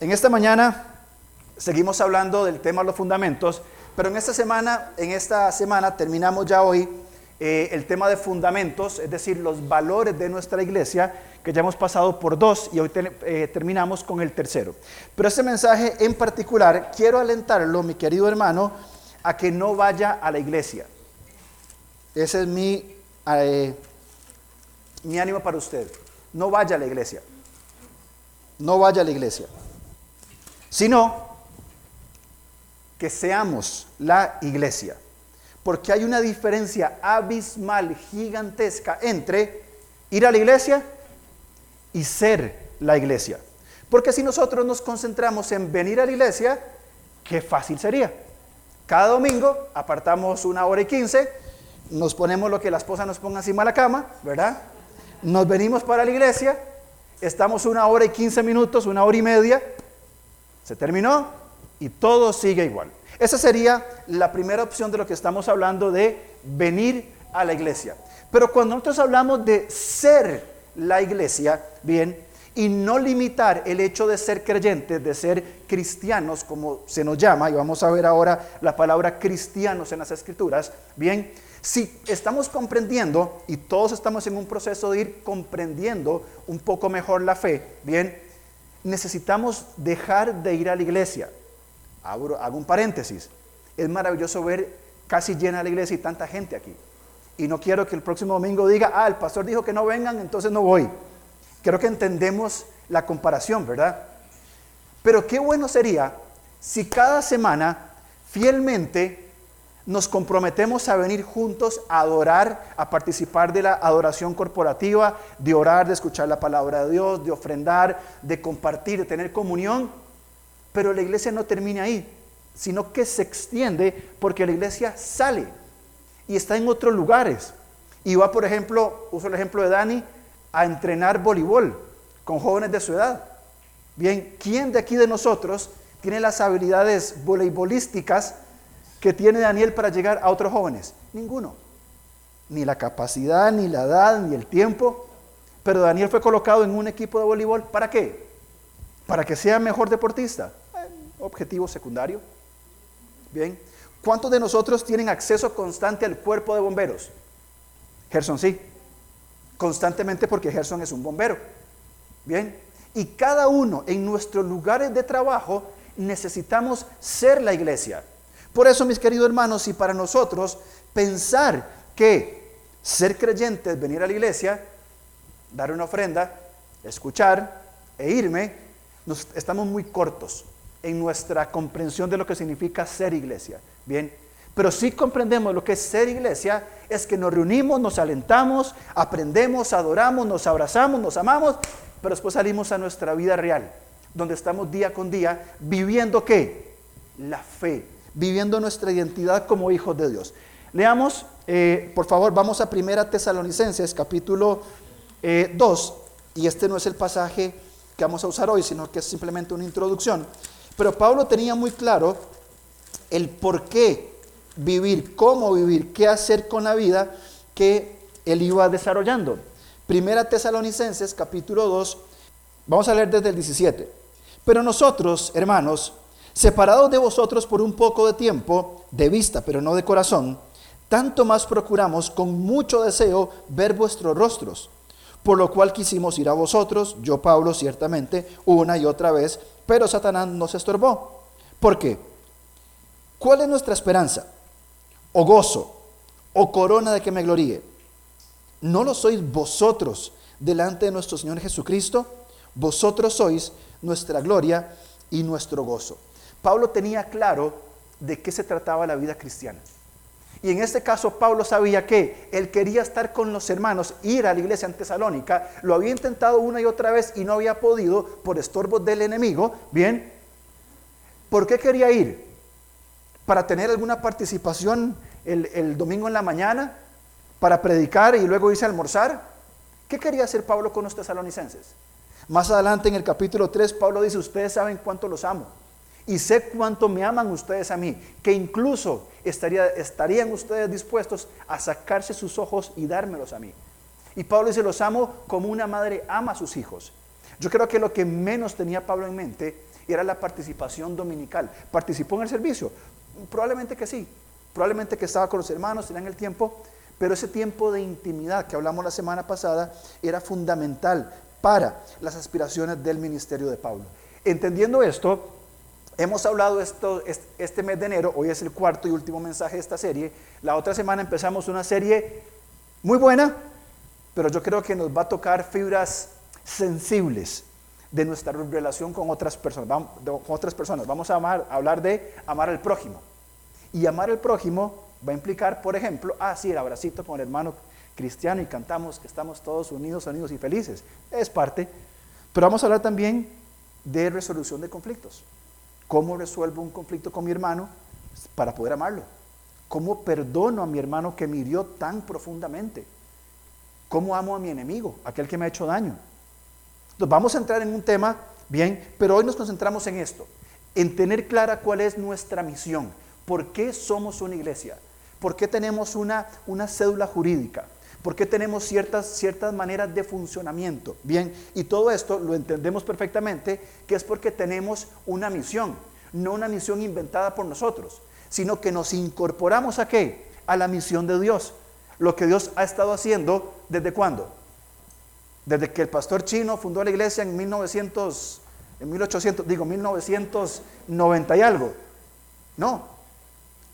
En esta mañana seguimos hablando del tema de los fundamentos, pero en esta semana, en esta semana terminamos ya hoy eh, el tema de fundamentos, es decir, los valores de nuestra iglesia, que ya hemos pasado por dos y hoy eh, terminamos con el tercero. Pero este mensaje en particular quiero alentarlo, mi querido hermano, a que no vaya a la iglesia. Ese es mi, eh, mi ánimo para usted. No vaya a la iglesia. No vaya a la iglesia sino que seamos la iglesia. Porque hay una diferencia abismal, gigantesca entre ir a la iglesia y ser la iglesia. Porque si nosotros nos concentramos en venir a la iglesia, qué fácil sería. Cada domingo apartamos una hora y quince, nos ponemos lo que la esposa nos ponga encima de la cama, ¿verdad? Nos venimos para la iglesia, estamos una hora y quince minutos, una hora y media, se terminó y todo sigue igual. Esa sería la primera opción de lo que estamos hablando de venir a la iglesia. Pero cuando nosotros hablamos de ser la iglesia, bien, y no limitar el hecho de ser creyentes, de ser cristianos, como se nos llama, y vamos a ver ahora la palabra cristianos en las escrituras, bien, si estamos comprendiendo, y todos estamos en un proceso de ir comprendiendo un poco mejor la fe, bien, necesitamos dejar de ir a la iglesia. Hago, un paréntesis. Es maravilloso ver casi llena la iglesia y tanta gente aquí. Y no quiero que el próximo domingo diga, ah, el pastor dijo que no vengan, entonces no voy. Creo que entendemos la comparación, ¿verdad? Pero qué bueno sería si cada semana fielmente nos comprometemos a venir juntos a adorar, a participar de la adoración corporativa, de orar, de escuchar la palabra de Dios, de ofrendar, de compartir, de tener comunión. Pero la iglesia no termina ahí, sino que se extiende porque la iglesia sale y está en otros lugares. Y va, por ejemplo, uso el ejemplo de Dani, a entrenar voleibol con jóvenes de su edad. Bien, ¿quién de aquí de nosotros tiene las habilidades voleibolísticas que tiene Daniel para llegar a otros jóvenes? Ninguno. Ni la capacidad, ni la edad, ni el tiempo. Pero Daniel fue colocado en un equipo de voleibol. ¿Para qué? Para que sea mejor deportista. Eh, objetivo secundario. Bien. ¿Cuántos de nosotros tienen acceso constante al cuerpo de bomberos? Gerson sí. Constantemente porque Gerson es un bombero. Bien. Y cada uno en nuestros lugares de trabajo necesitamos ser la iglesia. Por eso, mis queridos hermanos, y para nosotros pensar que ser creyente es venir a la iglesia, dar una ofrenda, escuchar e irme, nos, estamos muy cortos en nuestra comprensión de lo que significa ser iglesia. Bien, pero si comprendemos lo que es ser iglesia, es que nos reunimos, nos alentamos, aprendemos, adoramos, nos abrazamos, nos amamos, pero después salimos a nuestra vida real, donde estamos día con día viviendo qué? La fe, viviendo nuestra identidad como hijos de Dios. Leamos, eh, por favor, vamos a Primera Tesalonicenses, capítulo 2, eh, y este no es el pasaje que vamos a usar hoy, sino que es simplemente una introducción. Pero Pablo tenía muy claro el por qué vivir, cómo vivir, qué hacer con la vida que él iba desarrollando. Primera Tesalonicenses, capítulo 2, vamos a leer desde el 17. Pero nosotros, hermanos, separados de vosotros por un poco de tiempo, de vista, pero no de corazón, tanto más procuramos con mucho deseo ver vuestros rostros, por lo cual quisimos ir a vosotros, yo Pablo ciertamente, una y otra vez, pero Satanás nos estorbó. ¿Por qué? ¿Cuál es nuestra esperanza? ¿O gozo? ¿O corona de que me gloríe? ¿No lo sois vosotros delante de nuestro Señor Jesucristo? Vosotros sois nuestra gloria y nuestro gozo. Pablo tenía claro de qué se trataba la vida cristiana. Y en este caso Pablo sabía que él quería estar con los hermanos, ir a la iglesia en Tesalónica, lo había intentado una y otra vez y no había podido por estorbos del enemigo, ¿bien? ¿Por qué quería ir? ¿Para tener alguna participación el, el domingo en la mañana? ¿Para predicar y luego irse a almorzar? ¿Qué quería hacer Pablo con los tesalonicenses? Más adelante en el capítulo 3 Pablo dice, ustedes saben cuánto los amo y sé cuánto me aman ustedes a mí, que incluso estaría, estarían ustedes dispuestos a sacarse sus ojos y dármelos a mí. Y Pablo dice, los amo como una madre ama a sus hijos. Yo creo que lo que menos tenía Pablo en mente era la participación dominical. ¿Participó en el servicio? Probablemente que sí. Probablemente que estaba con los hermanos, tenían el tiempo, pero ese tiempo de intimidad que hablamos la semana pasada era fundamental para las aspiraciones del ministerio de Pablo. Entendiendo esto, hemos hablado esto, este mes de enero, hoy es el cuarto y último mensaje de esta serie. La otra semana empezamos una serie muy buena, pero yo creo que nos va a tocar fibras sensibles de nuestra relación con otras personas. Vamos, con otras personas. Vamos a, hablar de amar al prójimo. Y amar al prójimo va a implicar, por ejemplo, ah, sí, el abracito con el hermano cristiano y cantamos que estamos todos unidos, unidos y felices. Es parte. Pero vamos a hablar también de resolución de conflictos. ¿Cómo resuelvo un conflicto con mi hermano para poder amarlo? ¿Cómo perdono a mi hermano que me hirió tan profundamente? ¿Cómo amo a mi enemigo, aquel que me ha hecho daño? Entonces vamos a entrar en un tema, bien, pero hoy nos concentramos en esto, en tener clara cuál es nuestra misión, por qué somos una iglesia, por qué tenemos una, una cédula jurídica, por qué tenemos ciertas, ciertas maneras de funcionamiento. Bien, y todo esto lo entendemos perfectamente, que es porque tenemos una misión, no una misión inventada por nosotros, sino que nos incorporamos a qué? A la misión de Dios. Lo que Dios ha estado haciendo desde cuándo? Desde que el pastor chino fundó la iglesia en 1900, en 1800, digo 1990 y algo. No.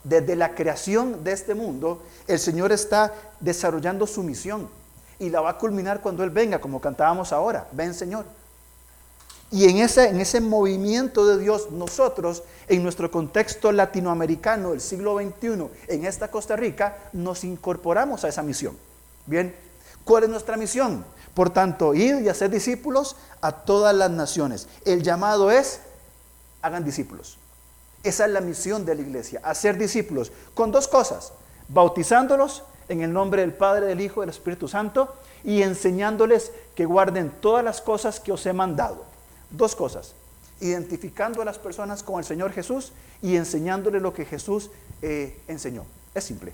Desde la creación de este mundo, el Señor está desarrollando su misión y la va a culminar cuando Él venga, como cantábamos ahora. Ven, Señor. Y en ese, en ese movimiento de Dios, nosotros, en nuestro contexto latinoamericano del siglo XXI, en esta Costa Rica, nos incorporamos a esa misión. Bien, ¿cuál es nuestra misión? Por tanto, ir y hacer discípulos a todas las naciones. El llamado es, hagan discípulos. Esa es la misión de la iglesia, hacer discípulos con dos cosas, bautizándolos en el nombre del Padre, del Hijo y del Espíritu Santo y enseñándoles que guarden todas las cosas que os he mandado. Dos cosas, identificando a las personas con el Señor Jesús y enseñándoles lo que Jesús eh, enseñó. Es simple,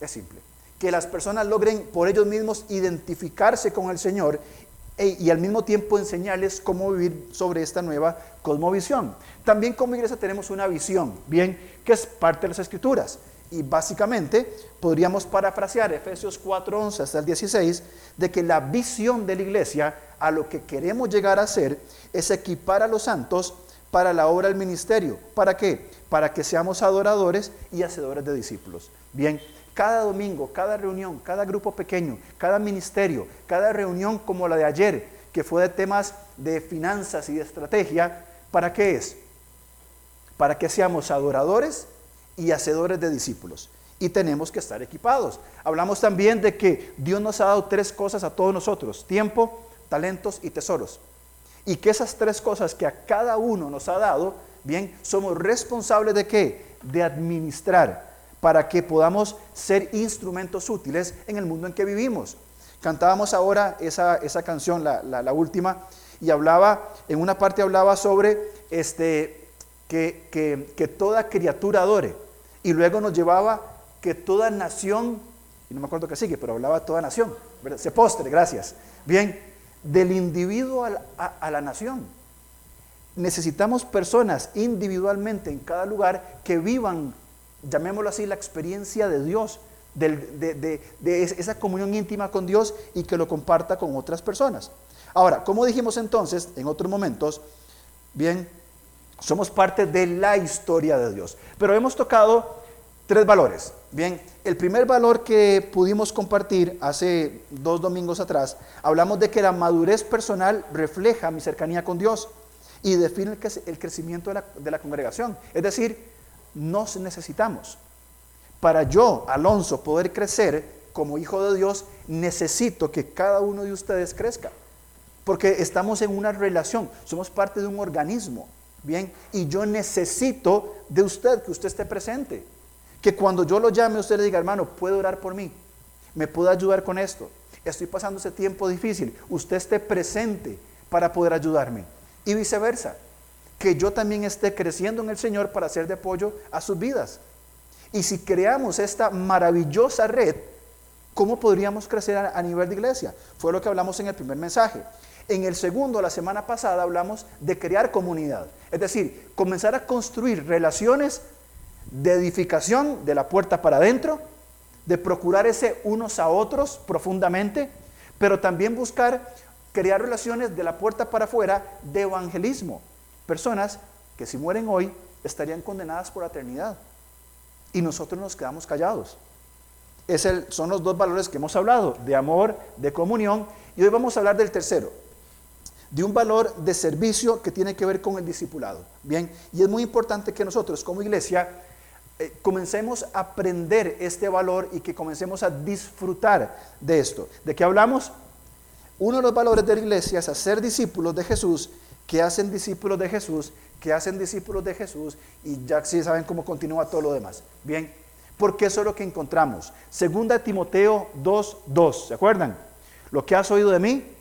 es simple que las personas logren por ellos mismos identificarse con el Señor e, y al mismo tiempo enseñarles cómo vivir sobre esta nueva cosmovisión. También como iglesia tenemos una visión, bien, que es parte de las escrituras. Y básicamente podríamos parafrasear Efesios 4:11 hasta el 16, de que la visión de la iglesia a lo que queremos llegar a ser es equipar a los santos para la obra del ministerio. ¿Para qué? Para que seamos adoradores y hacedores de discípulos. Bien, cada domingo, cada reunión, cada grupo pequeño, cada ministerio, cada reunión como la de ayer, que fue de temas de finanzas y de estrategia, ¿para qué es? Para que seamos adoradores y hacedores de discípulos. Y tenemos que estar equipados. Hablamos también de que Dios nos ha dado tres cosas a todos nosotros, tiempo, talentos y tesoros. Y que esas tres cosas que a cada uno nos ha dado, bien, somos responsables de qué? De administrar para que podamos ser instrumentos útiles en el mundo en que vivimos. Cantábamos ahora esa, esa canción, la, la, última, y hablaba, en una parte hablaba sobre este, que, que, que, toda criatura adore, y luego nos llevaba que toda nación, y no me acuerdo qué sigue, pero hablaba toda nación, se postre, gracias. Bien, del individuo a la nación. Necesitamos personas individualmente en cada lugar que vivan llamémoslo así, la experiencia de Dios, de, esa comunión íntima con Dios y que lo comparta con otras personas. Ahora, como dijimos entonces en otros momentos, bien, somos parte de la historia de Dios, pero hemos tocado tres valores. Bien, el primer valor que pudimos compartir hace dos domingos atrás, hablamos de que la madurez personal refleja mi cercanía con Dios y define el crecimiento de la, congregación. Es decir, nos necesitamos. Para yo, Alonso, poder crecer como hijo de Dios, necesito que cada uno de ustedes crezca. Porque estamos en una relación, somos parte de un organismo. Bien, y yo necesito de usted que usted esté presente. Que cuando yo lo llame, usted le diga, hermano, puede orar por mí, me puede ayudar con esto. Estoy pasando ese tiempo difícil. Usted esté presente para poder ayudarme. Y viceversa que yo también esté creciendo en el Señor para ser de apoyo a sus vidas. Y si creamos esta maravillosa red, ¿cómo podríamos crecer a, nivel de iglesia? Fue lo que hablamos en el primer mensaje. En el segundo, la semana pasada, hablamos de crear comunidad. Es decir, comenzar a construir relaciones de edificación de la puerta para adentro, de procurar ese unos a otros profundamente, pero también buscar crear relaciones de la puerta para afuera de evangelismo. Personas que si mueren hoy estarían condenadas por la eternidad. Y nosotros nos quedamos callados. Es son los dos valores que hemos hablado, de amor, de comunión. Y hoy vamos a hablar del tercero, de un valor de servicio que tiene que ver con el discipulado. Bien, y es muy importante que nosotros como iglesia eh, comencemos a aprender este valor y que comencemos a disfrutar de esto. ¿De qué hablamos? Uno de los valores de la iglesia es hacer discípulos de Jesús, que hacen discípulos de Jesús, que hacen discípulos de Jesús, y ya sí saben cómo continúa todo lo demás. Bien, porque eso es lo que encontramos. Segunda Timoteo 2.2, ¿se acuerdan? Lo que has oído de mí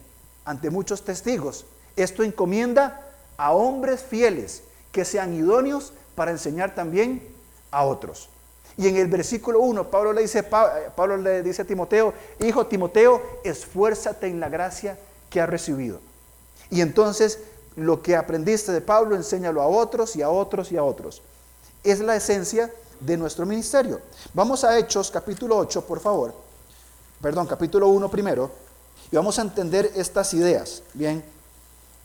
ante muchos testigos, esto encomienda a hombres fieles que sean idóneos para enseñar también a otros. Y en el versículo 1, Pablo le, dice, Pablo le dice a Timoteo, hijo Timoteo, esfuérzate en la gracia que has recibido. Y entonces lo que aprendiste de Pablo, enséñalo a otros y a otros y a otros. Es la esencia de nuestro ministerio. Vamos a Hechos capítulo 8, por favor. Perdón, capítulo 1 primero. Y vamos a entender estas ideas. Bien.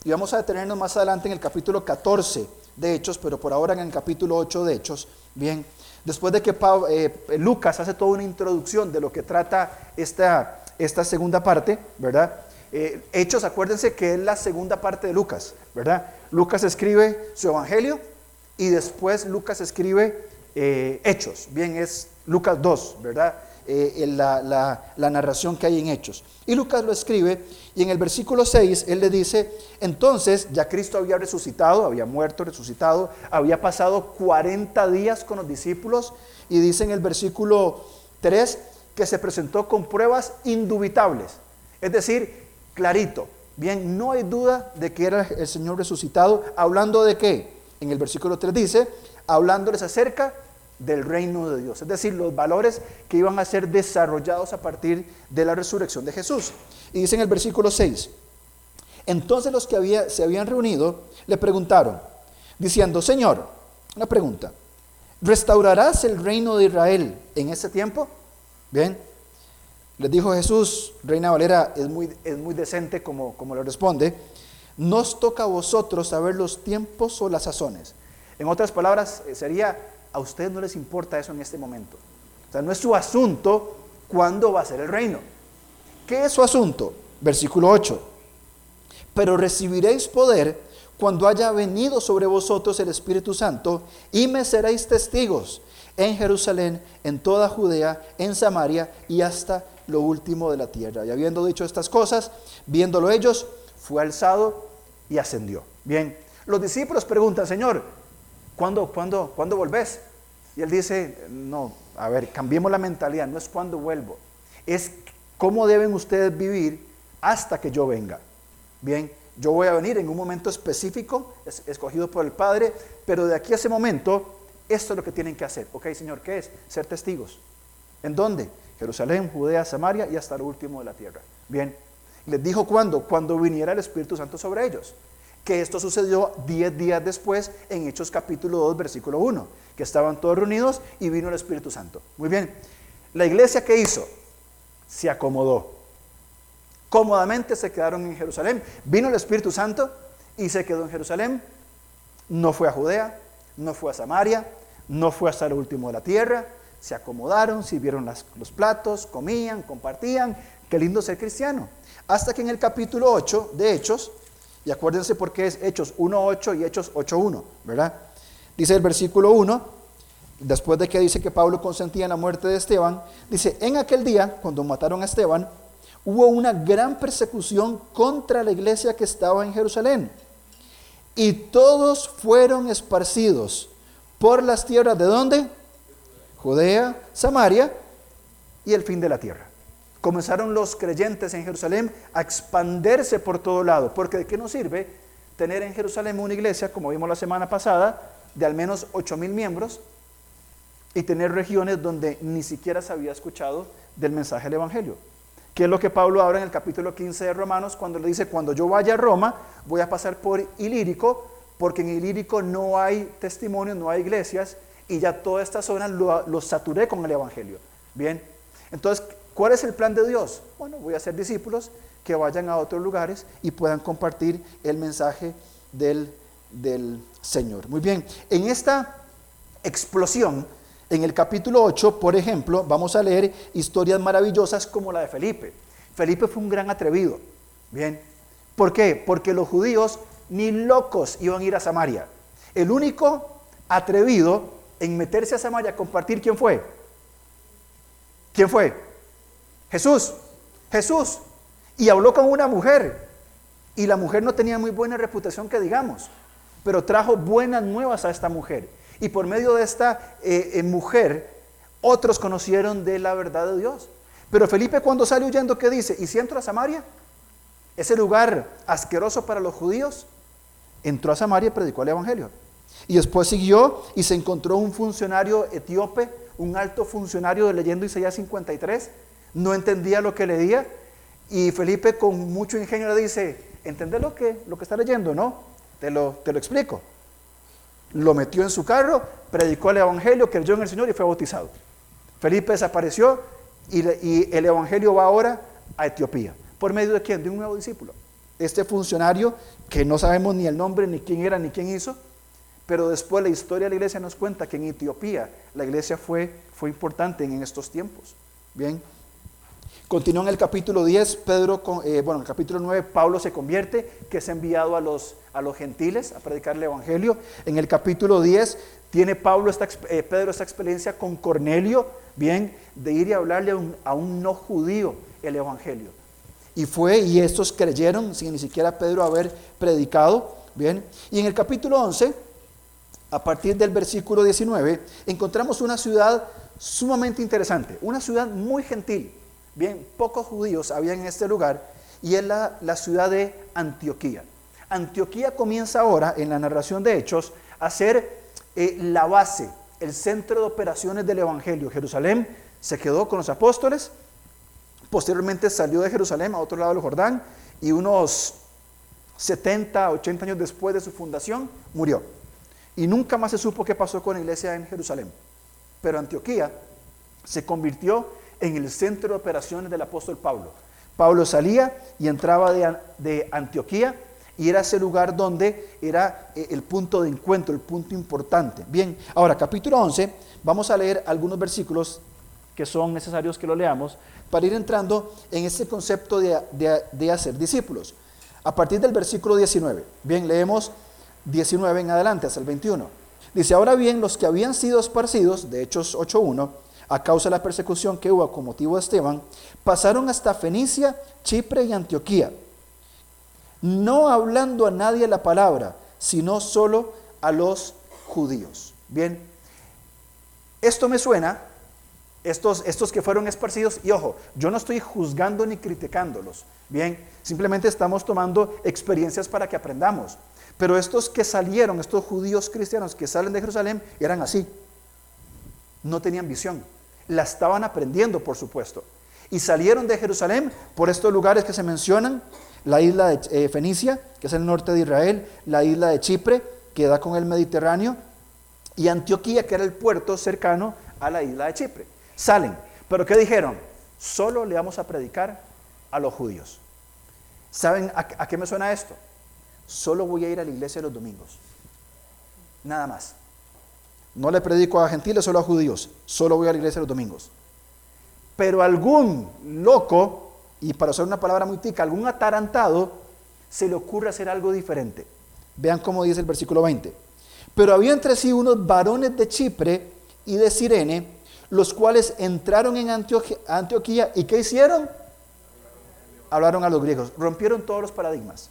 Y vamos a detenernos más adelante en el capítulo 14 de Hechos, pero por ahora en el capítulo 8 de Hechos. Bien. Después de que eh, Lucas hace toda una introducción de lo que trata esta, esta segunda parte, ¿verdad? Eh, Hechos, acuérdense que es la segunda parte de Lucas, ¿verdad? Lucas escribe su evangelio y después Lucas escribe eh, Hechos. Bien, es Lucas 2, ¿verdad? Eh, la, narración que hay en Hechos. Y Lucas lo escribe y en el versículo 6 él le dice, entonces ya Cristo había resucitado, había muerto, resucitado, había pasado 40 días con los discípulos y dice en el versículo 3 que se presentó con pruebas indubitables, es decir, clarito. Bien, no hay duda de que era el Señor resucitado, hablando de qué? En el versículo 3 dice, hablándoles acerca del reino de Dios, es decir, los valores que iban a ser desarrollados a partir de la resurrección de Jesús. Y dice en el versículo 6, entonces los que había, se habían reunido le preguntaron, diciendo, Señor, una pregunta, ¿restaurarás el reino de Israel en ese tiempo? Bien, les dijo Jesús, Reina Valera es muy, es muy decente como, como le responde, nos toca a vosotros saber los tiempos o las sazones. En otras palabras, eh, sería a ustedes no les importa eso en este momento. O sea, no es su asunto cuándo va a ser el reino. ¿Qué es su asunto? Versículo 8. Pero recibiréis poder cuando haya venido sobre vosotros el Espíritu Santo y me seréis testigos en Jerusalén, en toda Judea, en Samaria y hasta lo último de la tierra. Y habiendo dicho estas cosas, viéndolo ellos, fue alzado y ascendió. Bien, los discípulos preguntan, Señor, ¿cuándo, cuándo, cuándo volvés? Y él dice, no, a ver, cambiemos la mentalidad, no es cuándo vuelvo, es cómo deben ustedes vivir hasta que yo venga. Bien, yo voy a venir en un momento específico, escogido por el Padre, pero de aquí a ese momento, esto es lo que tienen que hacer. Ok, Señor, ¿qué es? Ser testigos. ¿En dónde? Jerusalén, Judea, Samaria y hasta lo último de la tierra. Bien, les dijo cuándo, cuando viniera el Espíritu Santo sobre ellos que esto sucedió diez días después en Hechos capítulo 2, versículo 1, que estaban todos reunidos y vino el Espíritu Santo. Muy bien, la iglesia que hizo se acomodó. Cómodamente se quedaron en Jerusalén. Vino el Espíritu Santo y se quedó en Jerusalén. No fue a Judea, no fue a Samaria, no fue hasta lo último de la tierra. Se acomodaron, sirvieron los platos, comían, compartían. Qué lindo ser cristiano. Hasta que en el capítulo 8 de Hechos, y acuérdense por qué es Hechos 1.8 y Hechos 8.1, ¿verdad? Dice el versículo 1, después de que dice que Pablo consentía en la muerte de Esteban, dice, en aquel día, cuando mataron a Esteban, hubo una gran persecución contra la iglesia que estaba en Jerusalén. Y todos fueron esparcidos por las tierras de dónde? Judea, Samaria y el fin de la tierra comenzaron los creyentes en Jerusalén a expandirse por todo lado. Porque ¿de qué nos sirve tener en Jerusalén una iglesia, como vimos la semana pasada, de al menos 8 mil miembros y tener regiones donde ni siquiera se había escuchado del mensaje del Evangelio? ¿Qué es lo que Pablo habla en el capítulo 15 de Romanos cuando le dice, cuando yo vaya a Roma, voy a pasar por Ilírico, porque en Ilírico no hay testimonio, no hay iglesias, y ya toda esta zona lo, lo saturé con el Evangelio. Bien, entonces, ¿cuál es el plan de Dios? Bueno, voy a hacer discípulos que vayan a otros lugares y puedan compartir el mensaje del, del Señor. Muy bien, en esta explosión, en el capítulo 8, por ejemplo, vamos a leer historias maravillosas como la de Felipe. Felipe fue un gran atrevido. Bien. ¿Por qué? Porque los judíos ni locos iban a ir a Samaria. El único atrevido en meterse a Samaria a compartir, ¿quién fue? ¿Quién fue? Jesús. Jesús. Y habló con una mujer. Y la mujer no tenía muy buena reputación que digamos, pero trajo buenas nuevas a esta mujer. Y por medio de esta eh, eh, mujer, otros conocieron de la verdad de Dios. Pero Felipe cuando sale huyendo, ¿qué dice? ¿Y si entro a Samaria? Ese lugar asqueroso para los judíos. Entró a Samaria y predicó el Evangelio. Y después siguió y se encontró un funcionario etíope, un alto funcionario de leyendo Isaías 53. No entendía lo que leía. Y Felipe con mucho ingenio le dice, ¿entendés lo que, lo que está leyendo? No, te lo, te lo explico lo metió en su carro, predicó el Evangelio, creyó en el Señor y fue bautizado. Felipe desapareció y, el Evangelio va ahora a Etiopía. ¿Por medio de quién? De un nuevo discípulo. Este funcionario, que no sabemos ni el nombre, ni quién era, ni quién hizo, pero después la historia de la iglesia nos cuenta que en Etiopía la iglesia fue, fue importante en estos tiempos. Bien, Continúa en el capítulo 10, Pedro, eh, bueno, en el capítulo 9, Pablo se convierte, que es enviado a los, a los gentiles a predicar el Evangelio. En el capítulo 10 tiene Pablo esta, eh, Pedro esta experiencia con Cornelio, bien, de ir y hablarle a un, a un no judío el Evangelio. Y fue, y estos creyeron sin ni siquiera Pedro haber predicado, bien. Y en el capítulo 11, a partir del versículo 19, encontramos una ciudad sumamente interesante, una ciudad muy gentil Bien, pocos judíos había en este lugar y es la, ciudad de Antioquía. Antioquía comienza ahora, en la narración de Hechos, a ser eh, la base, el centro de operaciones del Evangelio. Jerusalén se quedó con los apóstoles, posteriormente salió de Jerusalén a otro lado del Jordán y unos 70, 80 años después de su fundación murió. Y nunca más se supo qué pasó con la iglesia en Jerusalén. Pero Antioquía se convirtió en el centro de operaciones del apóstol Pablo. Pablo salía y entraba de, Antioquía y era ese lugar donde era eh, el punto de encuentro, el punto importante. Bien, ahora capítulo 11, vamos a leer algunos versículos que son necesarios que lo leamos para ir entrando en ese concepto de, de hacer discípulos. A partir del versículo 19, bien, leemos 19 en adelante hasta el 21. Dice, ahora bien, los que habían sido esparcidos, de Hechos 8.1, a causa de la persecución que hubo con motivo de Esteban, pasaron hasta Fenicia, Chipre y Antioquía, no hablando a nadie la palabra, sino solo a los judíos. Bien, esto me suena, estos, estos que fueron esparcidos, y ojo, yo no estoy juzgando ni criticándolos, bien, simplemente estamos tomando experiencias para que aprendamos. Pero estos que salieron, estos judíos cristianos que salen de Jerusalén, eran así no tenían visión. La estaban aprendiendo, por supuesto. Y salieron de Jerusalén por estos lugares que se mencionan, la isla de eh, Fenicia, que es el norte de Israel, la isla de Chipre, que da con el Mediterráneo, y Antioquía, que era el puerto cercano a la isla de Chipre. Salen, pero ¿qué dijeron? Solo le vamos a predicar a los judíos. ¿Saben a, a qué me suena esto? Solo voy a ir a la iglesia los domingos. Nada más. No le predico a gentiles, solo a judíos. Solo voy a la iglesia los domingos. Pero algún loco, y para usar una palabra muy tica, algún atarantado, se le ocurre hacer algo diferente. Vean cómo dice el versículo 20. Pero había entre sí unos varones de Chipre y de Sirene, los cuales entraron en Antioquía y ¿qué hicieron? Hablaron a los griegos, rompieron todos los paradigmas,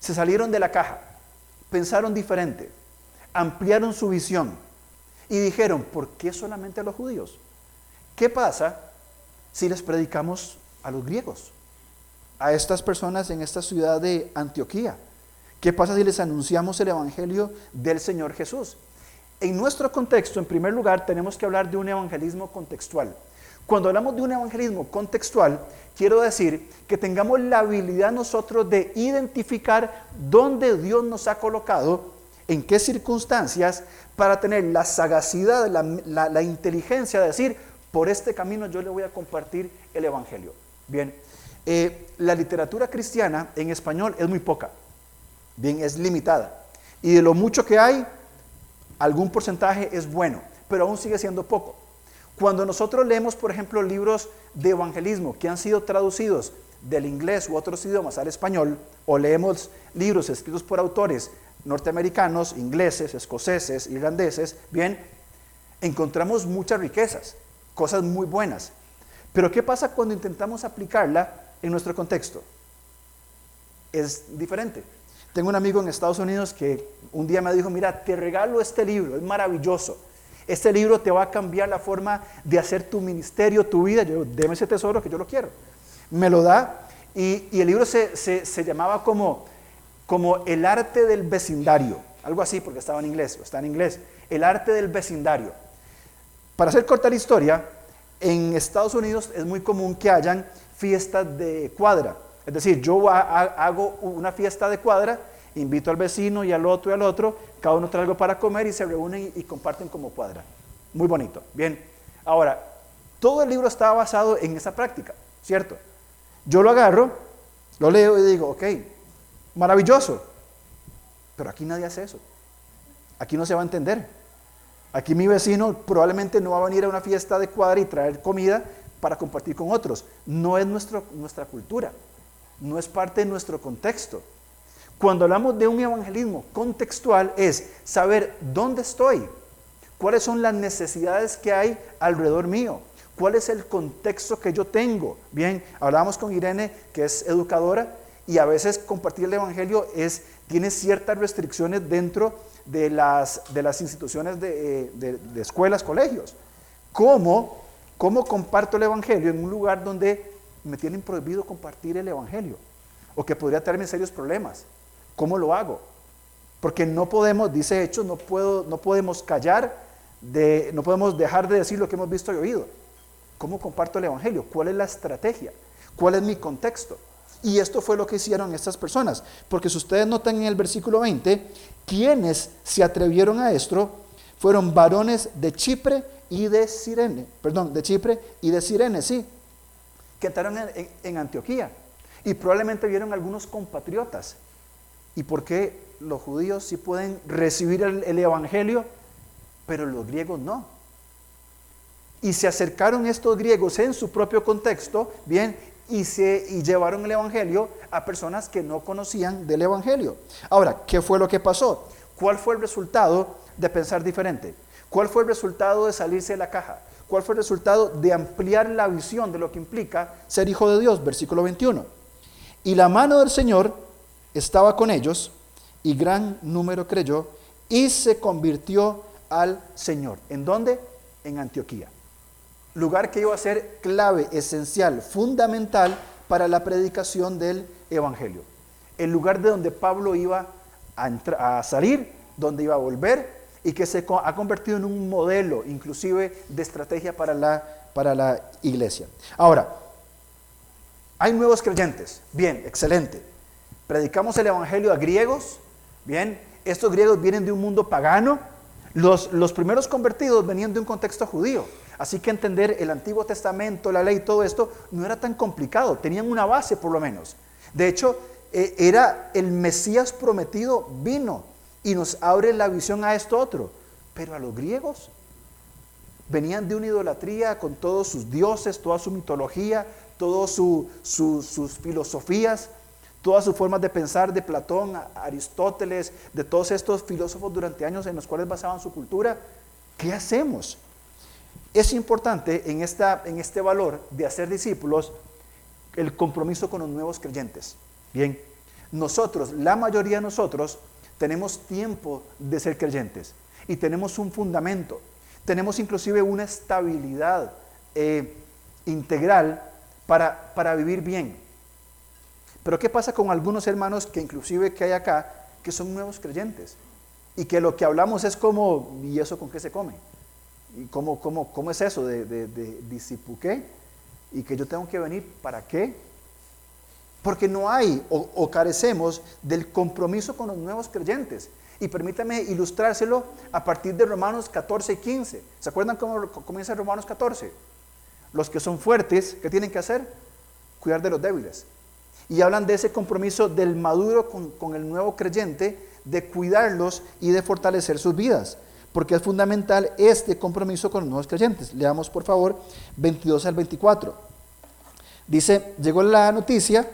se salieron de la caja, pensaron diferente, ampliaron su visión y dijeron, ¿por qué solamente a los judíos? ¿Qué pasa si les predicamos a los griegos? A estas personas en esta ciudad de Antioquía. ¿Qué pasa si les anunciamos el Evangelio del Señor Jesús? En nuestro contexto, en primer lugar, tenemos que hablar de un evangelismo contextual. Cuando hablamos de un evangelismo contextual, quiero decir que tengamos la habilidad nosotros de identificar dónde Dios nos ha colocado, en qué circunstancias, para tener la sagacidad, la, inteligencia de decir, por este camino yo le voy a compartir el Evangelio. Bien, eh, la literatura cristiana en español es muy poca, bien, es limitada. Y de lo mucho que hay, algún porcentaje es bueno, pero aún sigue siendo poco. Cuando nosotros leemos, por ejemplo, libros de evangelismo que han sido traducidos del inglés u otros idiomas al español, o leemos libros escritos por autores norteamericanos, ingleses, escoceses, irlandeses, bien, encontramos muchas riquezas, cosas muy buenas. Pero ¿qué pasa cuando intentamos aplicarla en nuestro contexto? Es diferente. Tengo un amigo en Estados Unidos que un día me dijo, mira, te regalo este libro, es maravilloso. Este libro te va a cambiar la forma de hacer tu ministerio, tu vida. Yo, déme ese tesoro que yo lo quiero. Me lo da y, el libro se, llamaba como, como El arte del vecindario. Algo así porque estaba en inglés, está en inglés. El arte del vecindario. Para hacer corta la historia, en Estados Unidos es muy común que hayan fiestas de cuadra. Es decir, yo hago una fiesta de cuadra, invito al vecino y al otro y al otro, cada uno trae algo para comer y se reúnen y, comparten como cuadra. Muy bonito. Bien. Ahora, todo el libro estaba basado en esa práctica, ¿cierto? Yo lo agarro, lo leo y digo, ok, maravilloso. Pero aquí nadie hace eso. Aquí no se va a entender. Aquí mi vecino probablemente no va a venir a una fiesta de cuadra y traer comida para compartir con otros. No es nuestro, nuestra cultura. No es parte de nuestro contexto. Cuando hablamos de un evangelismo contextual es saber dónde estoy, cuáles son las necesidades que hay alrededor mío, cuál es el contexto que yo tengo. Bien, hablamos con Irene, que es educadora, y a veces compartir el evangelio es, tiene ciertas restricciones dentro de las, de las instituciones de, eh, escuelas, colegios. ¿Cómo, ¿Cómo comparto el evangelio en un lugar donde me tienen prohibido compartir el evangelio? O que podría traerme serios problemas. ¿Cómo lo hago? Porque no podemos, dice Hechos, no, puedo, no podemos callar, de, no podemos dejar de decir lo que hemos visto y oído. ¿Cómo comparto el Evangelio? ¿Cuál es la estrategia? ¿Cuál es mi contexto? Y esto fue lo que hicieron estas personas. Porque si ustedes notan en el versículo 20, quienes se atrevieron a esto fueron varones de Chipre y de Sirene. Perdón, de Chipre y de Sirene, sí. Que entraron en Antioquía. Y probablemente vieron algunos compatriotas ¿Y por qué los judíos sí pueden recibir el, Evangelio, pero los griegos no? Y se acercaron estos griegos en su propio contexto, bien, y, llevaron el Evangelio a personas que no conocían del Evangelio. Ahora, ¿qué fue lo que pasó? ¿Cuál fue el resultado de pensar diferente? ¿Cuál fue el resultado de salirse de la caja? ¿Cuál fue el resultado de ampliar la visión de lo que implica ser hijo de Dios? Versículo 21. Y la mano del Señor estaba con ellos y gran número creyó y se convirtió al Señor. ¿En dónde? En Antioquía. Lugar que iba a ser clave, esencial, fundamental para la predicación del Evangelio. El lugar de donde Pablo iba a, a salir, donde iba a volver y que se ha convertido en un modelo inclusive de estrategia para la, para la iglesia. Ahora, hay nuevos creyentes. Bien, excelente. Predicamos el Evangelio a griegos, bien, estos griegos vienen de un mundo pagano, los, los primeros convertidos venían de un contexto judío, así que entender el Antiguo Testamento, la ley, todo esto no era tan complicado, tenían una base por lo menos. De hecho, e, era el Mesías prometido vino y nos abre la visión a esto otro, pero a los griegos venían de una idolatría con todos sus dioses, toda su mitología, todas sus filosofías, todas sus formas de pensar de Platón, Aristóteles, de todos estos filósofos durante años en los cuales basaban su cultura, ¿qué hacemos? Es importante en, este valor de hacer discípulos el compromiso con los nuevos creyentes. Bien, nosotros, la mayoría de nosotros, tenemos tiempo de ser creyentes y tenemos un fundamento, tenemos inclusive una estabilidad eh, integral para, para vivir bien. Pero ¿qué pasa con algunos hermanos que inclusive que hay acá, que son nuevos creyentes? Y que lo que hablamos es como, ¿y eso con qué se come? ¿Y cómo, cómo, cómo es eso de, de, de disipuqué? ¿Y que yo tengo que venir para qué? Porque no hay o, o, carecemos del compromiso con los nuevos creyentes. Y permítame ilustrárselo a partir de Romanos 14 y 15. ¿Se acuerdan cómo comienza Romanos 14? Los que son fuertes, ¿qué tienen que hacer? Cuidar de los débiles. Y hablan de ese compromiso del maduro con, con el nuevo creyente, de cuidarlos y de fortalecer sus vidas. Porque es fundamental este compromiso con los nuevos creyentes. Leamos por favor 22 al 24. Dice, llegó la noticia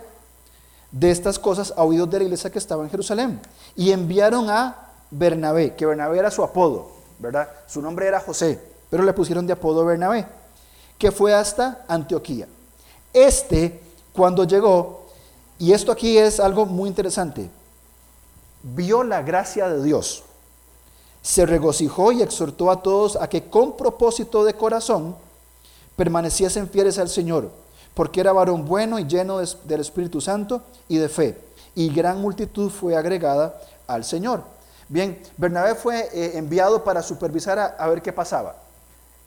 de estas cosas a oídos de la iglesia que estaba en Jerusalén. Y enviaron a Bernabé, que Bernabé era su apodo, ¿verdad? Su nombre era José, pero le pusieron de apodo Bernabé, que fue hasta Antioquía. Este, cuando llegó, y esto aquí es algo muy interesante, vio la gracia de Dios, se regocijó y exhortó a todos a que con propósito de corazón permaneciesen fieles al Señor porque era varón bueno y lleno del Espíritu Santo y de fe, y gran multitud fue agregada al Señor. Bien, Bernabé fue eh, enviado para supervisar a, ver qué pasaba.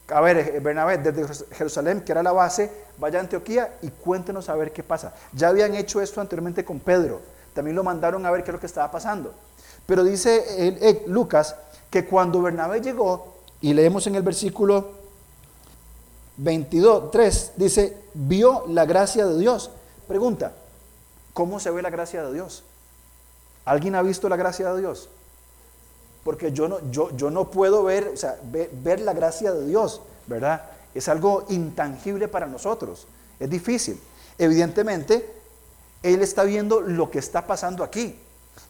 A ver, eh, Bernabé, desde Jerusalén, que era la base, vaya a Antioquía y cuéntenos a ver qué pasa. Ya habían hecho esto anteriormente con Pedro, también lo mandaron a ver qué es lo que estaba pasando. Pero dice Lucas que cuando Bernabé llegó, y leemos en el versículo 22, 3, dice, vio la gracia de Dios. Pregunta, ¿cómo se ve la gracia de Dios? ¿Alguien ha visto la gracia de Dios? Porque yo no, yo, yo no puedo ver, o sea, ver, ver la gracia de Dios, ¿verdad? Es algo intangible para nosotros, es difícil. Evidentemente, él está viendo lo que está pasando aquí.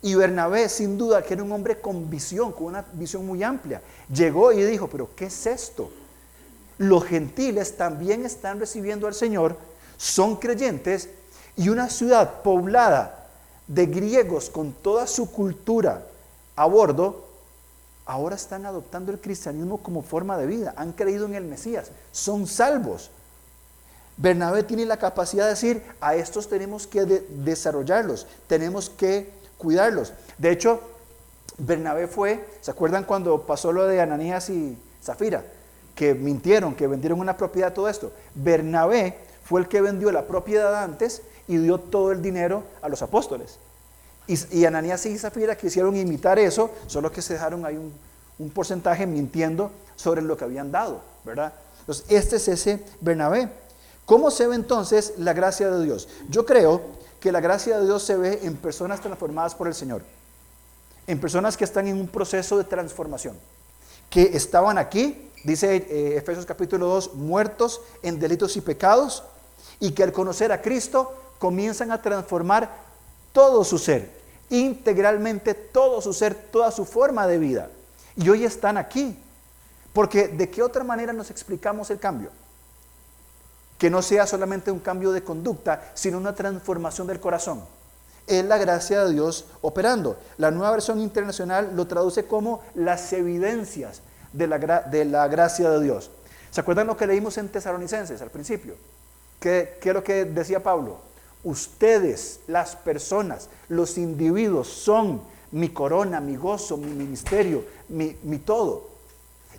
Y Bernabé, sin duda, que era un hombre con visión, con una visión muy amplia, llegó y dijo, pero ¿qué es esto? los gentiles también están recibiendo al Señor, son creyentes y una ciudad poblada de griegos con toda su cultura a bordo, ahora están adoptando el cristianismo como forma de vida, han creído en el Mesías, son salvos. Bernabé tiene la capacidad de decir, a estos tenemos que desarrollarlos, tenemos que cuidarlos. De hecho, Bernabé fue, ¿se acuerdan cuando pasó lo de Ananías y Zafira? que mintieron, que vendieron una propiedad, todo esto. Bernabé fue el que vendió la propiedad antes y dio todo el dinero a los apóstoles. Y, Ananías y Zafira quisieron imitar eso, solo que se dejaron ahí un, un porcentaje mintiendo sobre lo que habían dado, ¿verdad? Entonces, este es ese Bernabé. ¿Cómo se ve entonces la gracia de Dios? Yo creo que la gracia de Dios se ve en personas transformadas por el Señor, en personas que están en un proceso de transformación, que estaban aquí dice eh, Efesios capítulo 2, muertos en delitos y pecados, y que al conocer a Cristo comienzan a transformar todo su ser, integralmente todo su ser, toda su forma de vida. Y hoy están aquí, porque ¿de qué otra manera nos explicamos el cambio? Que no sea solamente un cambio de conducta, sino una transformación del corazón. Es la gracia de Dios operando. La nueva versión internacional lo traduce como las evidencias de la, gracia de Dios. ¿Se acuerdan lo que leímos en Tesalonicenses al principio? ¿Qué, ¿Qué es lo que decía Pablo? Ustedes, las personas, los individuos son mi corona, mi gozo, mi ministerio, mi, mi todo.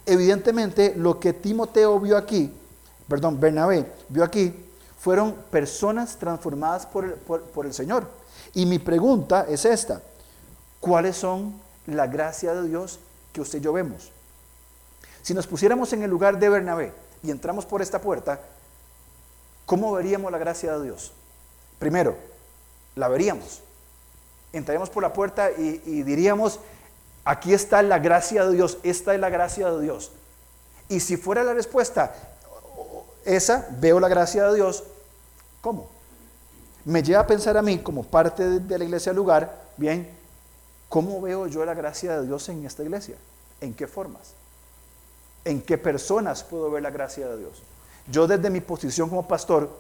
Evidentemente, lo que Timoteo vio aquí, perdón, Bernabé vio aquí, fueron personas transformadas por el, por, el Señor. Y mi pregunta es esta, ¿cuáles son la gracia de Dios que usted y yo vemos? Si nos pusiéramos en el lugar de Bernabé y entramos por esta puerta, ¿cómo veríamos la gracia de Dios? Primero, la veríamos. Entraríamos por la puerta y, diríamos, aquí está la gracia de Dios, esta es la gracia de Dios. Y si fuera la respuesta esa, veo la gracia de Dios, ¿cómo? Me lleva a pensar a mí como parte de, la iglesia lugar, bien, ¿cómo veo yo la gracia de Dios en esta iglesia? ¿En qué formas? en qué personas puedo ver la gracia de Dios. Yo desde mi posición como pastor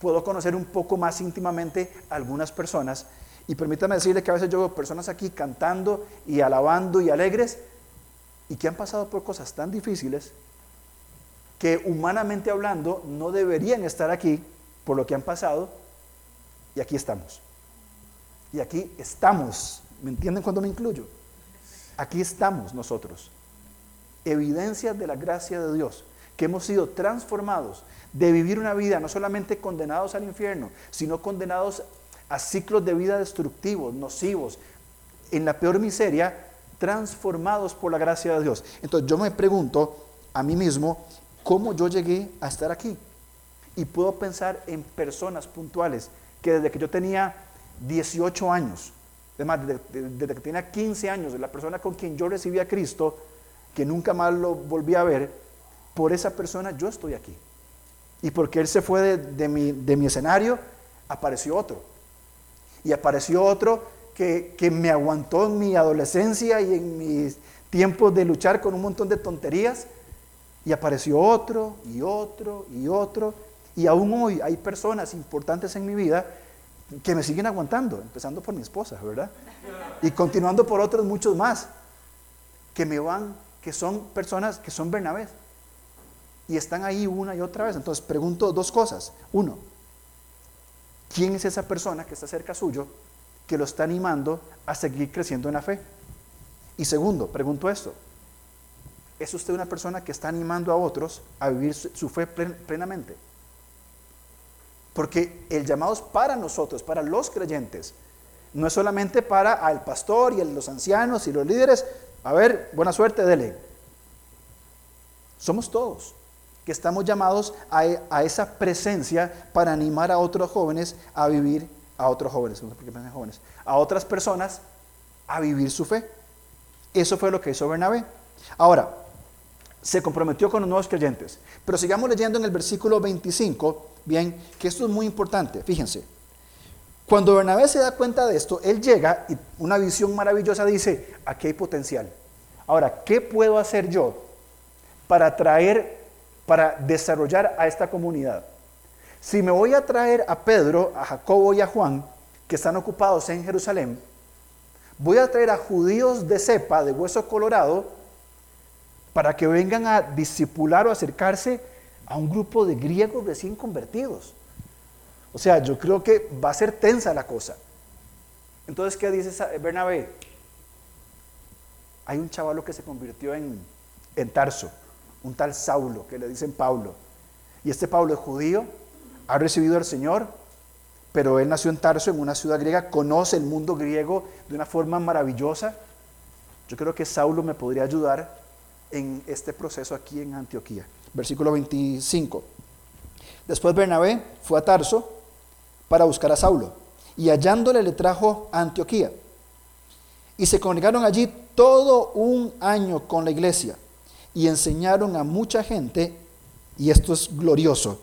puedo conocer un poco más íntimamente a algunas personas y permítame decirle que a veces yo veo personas aquí cantando y alabando y alegres y que han pasado por cosas tan difíciles que humanamente hablando no deberían estar aquí por lo que han pasado y aquí estamos. Y aquí estamos, ¿me entienden cuando me incluyo? Aquí estamos nosotros. evidencias de la gracia de Dios, que hemos sido transformados de vivir una vida no solamente condenados al infierno, sino condenados a ciclos de vida destructivos, nocivos, en la peor miseria, transformados por la gracia de Dios. Entonces yo me pregunto a mí mismo, ¿cómo yo llegué a estar aquí? Y puedo pensar en personas puntuales que desde que yo tenía 18 años, además desde, desde que tenía 15 años, la persona con quien yo recibí a Cristo, que nunca más lo volví a ver, por esa persona yo estoy aquí. Y porque Él se fue de, mi, escenario, apareció otro. Y apareció otro que, que, me aguantó en mi adolescencia y en mis tiempos de luchar con un montón de tonterías. Y apareció otro y otro y otro. Y aún hoy hay personas importantes en mi vida que me siguen aguantando, empezando por mi esposa, ¿verdad? Y continuando por otros muchos más, que me van, que son personas que son Bernabé y están ahí una y otra vez. Entonces pregunto dos cosas. Uno, ¿quién es esa persona que está cerca suyo que lo está animando a seguir creciendo en la fe? Y segundo, pregunto esto. ¿Es usted una persona que está animando a otros a vivir su, fe plenamente? Porque el llamado es para nosotros, para los creyentes. No es solamente para el pastor y los ancianos y los líderes. A ver, buena suerte, dele. Somos todos que estamos llamados a, esa presencia para animar a otros jóvenes a vivir, a otros jóvenes, jóvenes, a otras personas a vivir su fe. Eso fue lo que hizo Bernabé. Ahora, se comprometió con los nuevos creyentes. Pero sigamos leyendo en el versículo 25, bien, que esto es muy importante. Fíjense, cuando Bernabé se da cuenta de esto, él llega y una visión maravillosa dice, aquí hay potencial. Ahora, ¿qué puedo hacer yo para traer para desarrollar a esta comunidad. Si me voy a traer a Pedro, a Jacobo y a Juan, que están ocupados en Jerusalén, voy a traer a judíos de cepa, de hueso colorado, para que vengan a discipular o acercarse a un grupo de griegos recién convertidos. O sea, yo creo que va a ser tensa la cosa. Entonces, ¿qué dice Bernabé? Hay un chavalo que se convirtió en, en Tarso un tal Saulo, que le dicen Pablo. Y este Pablo es judío, ha recibido al Señor, pero él nació en Tarso, en una ciudad griega, conoce el mundo griego de una forma maravillosa. Yo creo que Saulo me podría ayudar en este proceso aquí en Antioquía. Versículo 25. Después Bernabé fue a Tarso para buscar a Saulo y hallándole le trajo a Antioquía. Y se congregaron allí todo un año con la iglesia y enseñaron a mucha gente, y esto es glorioso,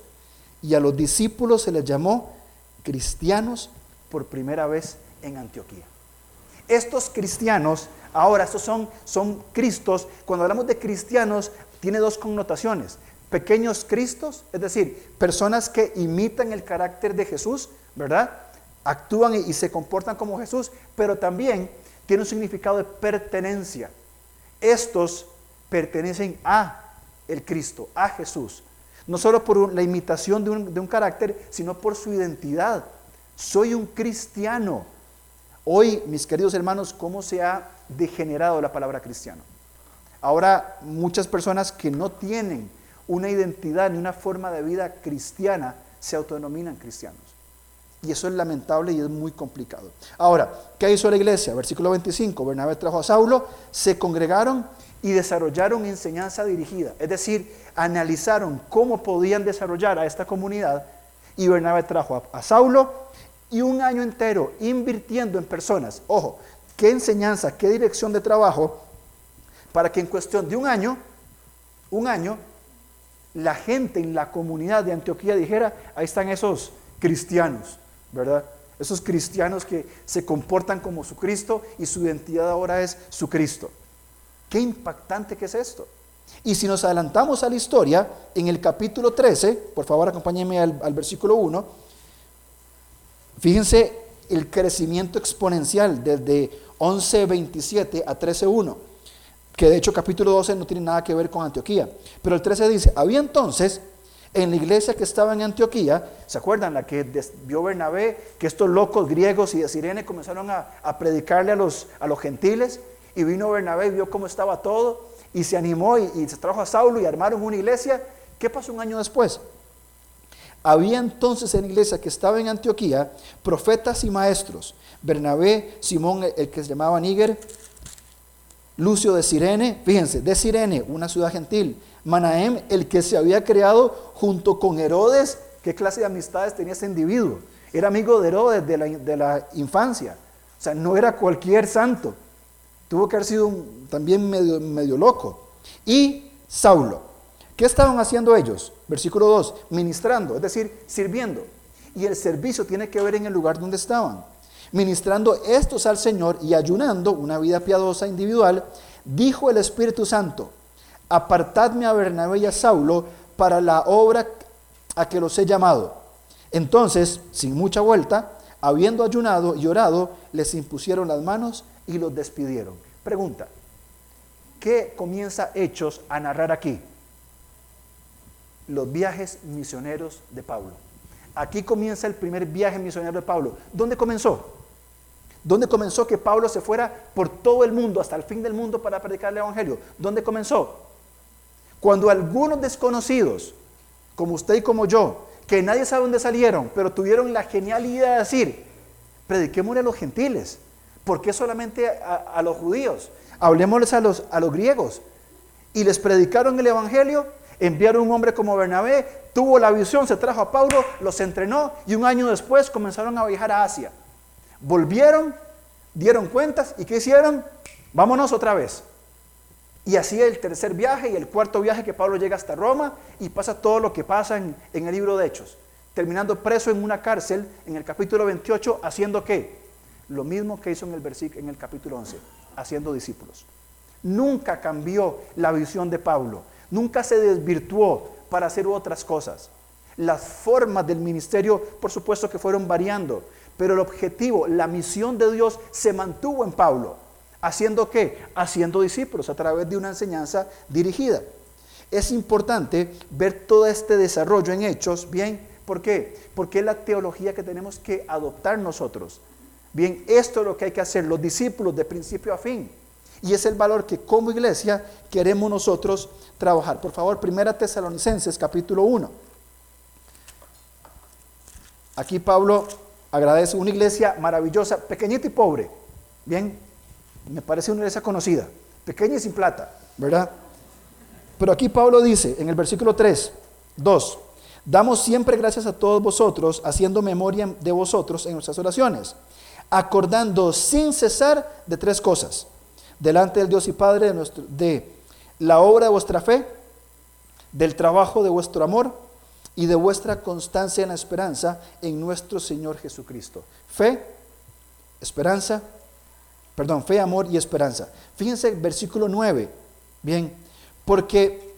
y a los discípulos se les llamó cristianos por primera vez en Antioquía. Estos cristianos, ahora estos son, son cristos, cuando hablamos de cristianos, tiene dos connotaciones. Pequeños cristos, es decir, personas que imitan el carácter de Jesús, ¿verdad? Actúan y, se comportan como Jesús, pero también tiene un significado de pertenencia. Estos pertenecen a el Cristo, a Jesús. No solo por la imitación de un, de un carácter, sino por su identidad. Soy un cristiano. Hoy, mis queridos hermanos, ¿cómo se ha degenerado la palabra cristiano? Ahora muchas personas que no tienen una identidad ni una forma de vida cristiana se autodenominan cristianos. Y eso es lamentable y es muy complicado. Ahora, ¿qué hizo la iglesia? Versículo 25, Bernabé trajo a Saulo, se congregaron y desarrollaron enseñanza dirigida, es decir, analizaron cómo podían desarrollar a esta comunidad y Bernabé trajo a, Saulo y un año entero invirtiendo en personas. Ojo, qué enseñanza, qué dirección de trabajo para que en cuestión de un año, un año, la gente en la comunidad de Antioquía dijera, ahí están esos cristianos, ¿verdad? Esos cristianos que se comportan como su Cristo y su identidad ahora es su Cristo. Qué impactante que es esto. Y si nos adelantamos a la historia, en el capítulo 13, por favor acompáñenme al, versículo 1, fíjense el crecimiento exponencial desde 11.27 a 13.1, que de hecho capítulo 12 no tiene nada que ver con Antioquía, pero el 13 dice, había entonces en la iglesia que estaba en Antioquía, ¿se acuerdan? La que vio Bernabé, que estos locos griegos y de Sirene comenzaron a, predicarle a los, a los gentiles, y vino Bernabé y vio cómo estaba todo y se animó y, se trajo a Saulo y armaron una iglesia. ¿Qué pasó un año después? Había entonces en la iglesia que estaba en Antioquía profetas y maestros. Bernabé, Simón, el que se llamaba Níger, Lucio de Sirene, fíjense, de Sirene, una ciudad gentil. Manahem, el que se había creado junto con Herodes. ¿Qué clase de amistades tenía ese individuo? Era amigo de Herodes de la, de la infancia. O sea, no era cualquier santo. Tuvo que haber sido también medio, medio loco. Y Saulo. ¿Qué estaban haciendo ellos? Versículo 2, ministrando, es decir, sirviendo. Y el servicio tiene que ver en el lugar donde estaban. Ministrando estos al Señor y ayunando una vida piadosa individual, dijo el Espíritu Santo, apartadme a Bernabé y a Saulo para la obra a que los he llamado. Entonces, sin mucha vuelta, habiendo ayunado y orado, les impusieron las manos y los despidieron. Pregunta, ¿qué comienza Hechos a narrar aquí? Los viajes misioneros de Pablo. Aquí comienza el primer viaje misionero de Pablo. ¿Dónde comenzó? ¿Dónde comenzó que Pablo se fuera por todo el mundo, hasta el fin del mundo, para predicar el Evangelio? ¿Dónde comenzó? Cuando algunos desconocidos, como usted y como yo, que nadie sabe dónde salieron, pero tuvieron la genialidad de decir, prediquémosle a los gentiles, ¿por qué solamente a, los judíos? Hablemosles a los, a los griegos. Y les predicaron el Evangelio, enviaron un hombre como Bernabé, tuvo la visión, se trajo a Pablo, los entrenó y un año después comenzaron a viajar a Asia. Volvieron, dieron cuentas y ¿qué hicieron? Vámonos otra vez. Y así el tercer viaje y el cuarto viaje que Pablo llega hasta Roma y pasa todo lo que pasa en, el libro de Hechos, terminando preso en una cárcel en el capítulo 28, haciendo qué? Lo mismo que hizo en el, versículo, en el capítulo 11, haciendo discípulos. Nunca cambió la visión de Pablo, nunca se desvirtuó para hacer otras cosas. Las formas del ministerio, por supuesto que fueron variando, pero el objetivo, la misión de Dios se mantuvo en Pablo. ¿Haciendo qué? Haciendo discípulos a través de una enseñanza dirigida. Es importante ver todo este desarrollo en hechos, ¿bien? ¿Por qué? Porque es la teología que tenemos que adoptar nosotros. Bien, esto es lo que hay que hacer los discípulos de principio a fin. Y es el valor que como iglesia queremos nosotros trabajar. Por favor, Primera Tesalonicenses capítulo 1. Aquí Pablo agradece una iglesia maravillosa, pequeñita y pobre. Bien, me parece una iglesia conocida, pequeña y sin plata, ¿verdad? Pero aquí Pablo dice en el versículo 3, 2, damos siempre gracias a todos vosotros, haciendo memoria de vosotros en nuestras oraciones, acordando sin cesar de tres cosas, delante del Dios y Padre de, nuestro, de la obra de vuestra fe, del trabajo de vuestro amor y de vuestra constancia en la esperanza en nuestro Señor Jesucristo. Fe, esperanza Perdón, fe, amor y esperanza. Fíjense versículo 9. Bien, porque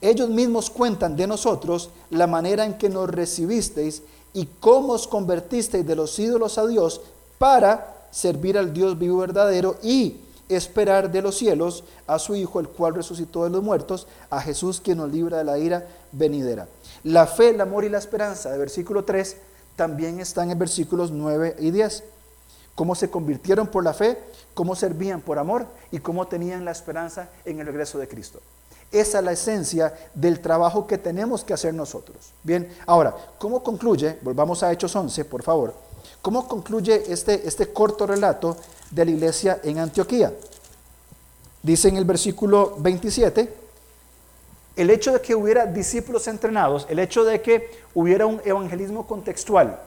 ellos mismos cuentan de nosotros la manera en que nos recibisteis y cómo os convertisteis de los ídolos a Dios para servir al Dios vivo verdadero y esperar de los cielos a su Hijo, el cual resucitó de los muertos, a Jesús quien nos libra de la ira venidera. La fe, el amor y la esperanza de versículo 3 también están en versículos 9 y 10 cómo se convirtieron por la fe, cómo servían por amor y cómo tenían la esperanza en el regreso de Cristo. Esa es la esencia del trabajo que tenemos que hacer nosotros. Bien, ahora, ¿cómo concluye? Volvamos a Hechos 11, por favor. ¿Cómo concluye este, este corto relato de la iglesia en Antioquía? Dice en el versículo 27, el hecho de que hubiera discípulos entrenados, el hecho de que hubiera un evangelismo contextual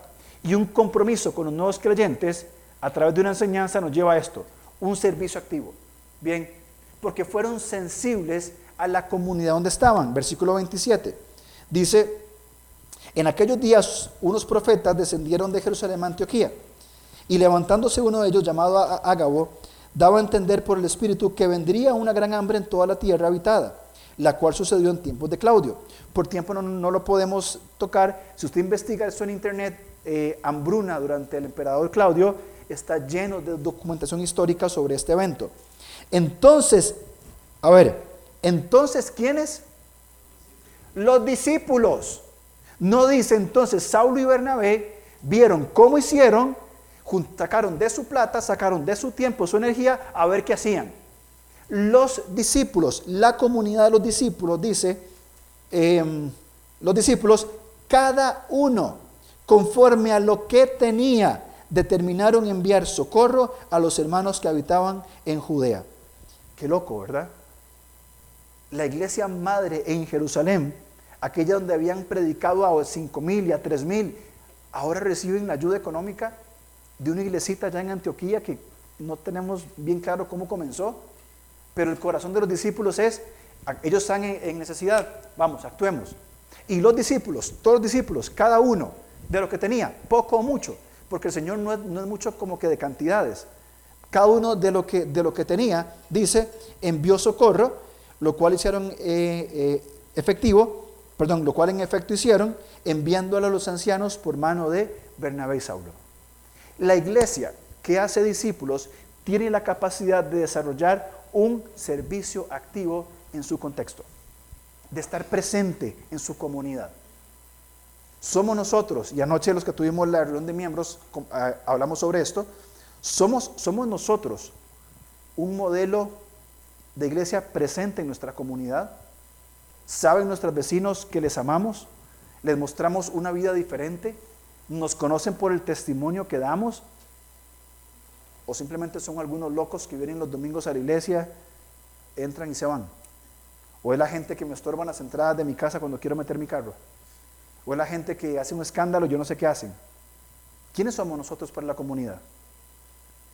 y un compromiso con los nuevos creyentes, a través de una enseñanza nos lleva a esto, un servicio activo. Bien, porque fueron sensibles a la comunidad donde estaban. Versículo 27. Dice, en aquellos días unos profetas descendieron de Jerusalén a Antioquía y levantándose uno de ellos llamado Ágabo, daba a entender por el Espíritu que vendría una gran hambre en toda la tierra habitada, la cual sucedió en tiempos de Claudio. Por tiempo no, lo podemos tocar. Si usted investiga esto en internet, eh, hambruna durante el emperador Claudio, está lleno de documentación histórica sobre este evento. Entonces, a ver, entonces, ¿quiénes? Los discípulos. No dice entonces, Saulo y Bernabé vieron cómo hicieron, sacaron de su plata, sacaron de su tiempo, su energía, a ver qué hacían. Los discípulos, la comunidad de los discípulos, dice, em, los discípulos, cada uno, conforme a lo que tenía, determinaron enviar socorro a los hermanos que habitaban en Judea. Qué loco, ¿verdad? La iglesia madre en Jerusalén, aquella donde habían predicado a cinco mil y a tres mil, ahora reciben la ayuda económica de una iglesita allá en Antioquía que no tenemos bien claro cómo comenzó, pero el corazón de los discípulos es, ellos están en, necesidad, vamos, actuemos. Y los discípulos, todos los discípulos, cada uno de lo que tenía, poco o mucho, porque el Señor no es, mucho como que de cantidades, cada uno de lo que, de lo que tenía, dice, envió socorro, lo cual hicieron eh, eh, efectivo, perdón, lo cual en efecto hicieron, enviándolo a los ancianos por mano de Bernabé y Saulo. La iglesia que hace discípulos tiene la capacidad de desarrollar un servicio activo en su contexto, de estar presente en su comunidad. Somos nosotros, y anoche los que tuvimos la reunión de miembros ah, hablamos sobre esto, somos, somos nosotros un modelo de iglesia presente en nuestra comunidad. ¿Saben nuestros vecinos que les amamos? ¿Les mostramos una vida diferente? ¿Nos conocen por el testimonio que damos? o simplemente son algunos locos que vienen los domingos a la iglesia, entran y se van. O es la gente que me estorba en las entradas de mi casa cuando quiero meter mi carro. O es la gente que hace un escándalo, yo no sé qué hacen. ¿Quiénes somos nosotros para la comunidad?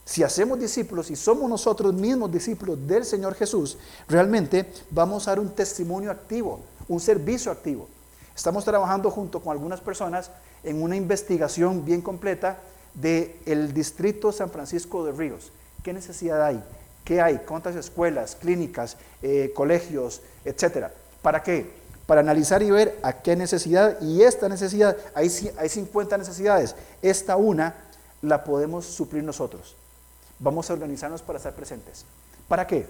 Si hacemos discípulos y somos nosotros mismos discípulos del Señor Jesús, realmente vamos a dar un testimonio activo, un servicio activo. Estamos trabajando junto con algunas personas en una investigación bien completa del distrito San Francisco de Ríos. ¿Qué necesidad hay? ¿Qué hay? ¿Cuántas escuelas, clínicas, eh, colegios, etcétera? ¿Para qué? Para analizar y ver a qué necesidad, y esta necesidad, hay, hay 50 necesidades, esta una la podemos suplir nosotros. Vamos a organizarnos para estar presentes. ¿Para qué?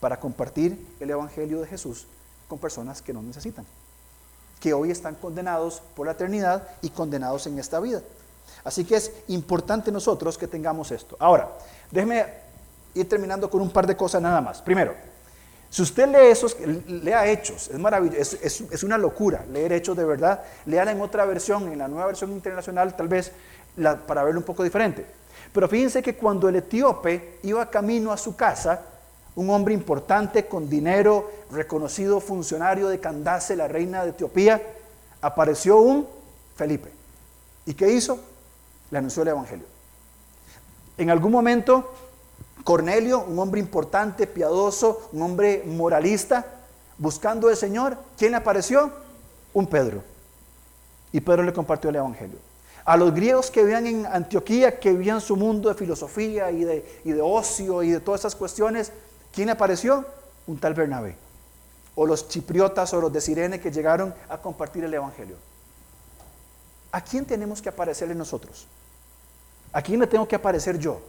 Para compartir el Evangelio de Jesús con personas que no necesitan, que hoy están condenados por la eternidad y condenados en esta vida. Así que es importante nosotros que tengamos esto. Ahora, déjeme ir terminando con un par de cosas nada más. Primero, si usted lee esos, lea Hechos, es maravilloso, es, una locura leer Hechos de verdad. Léala en otra versión, en la nueva versión internacional, tal vez para verlo un poco diferente. Pero fíjense que cuando el etíope iba camino a su casa, un hombre importante con dinero, reconocido funcionario de Candace, la reina de Etiopía, apareció un Felipe. ¿Y qué hizo? le anunció el Evangelio. En algún momento, Cornelio, un hombre importante, piadoso, un hombre moralista, buscando al Señor, ¿quién le apareció? Un Pedro. Y Pedro le compartió el Evangelio. A los griegos que vivían en Antioquía, que vivían su mundo de filosofía y de, y de ocio y de todas esas cuestiones, ¿quién apareció? Un tal Bernabé. O los chipriotas o los de Sirene que llegaron a compartir el Evangelio. ¿A quién tenemos que aparecerle nosotros? ¿A quién le tengo que aparecer yo?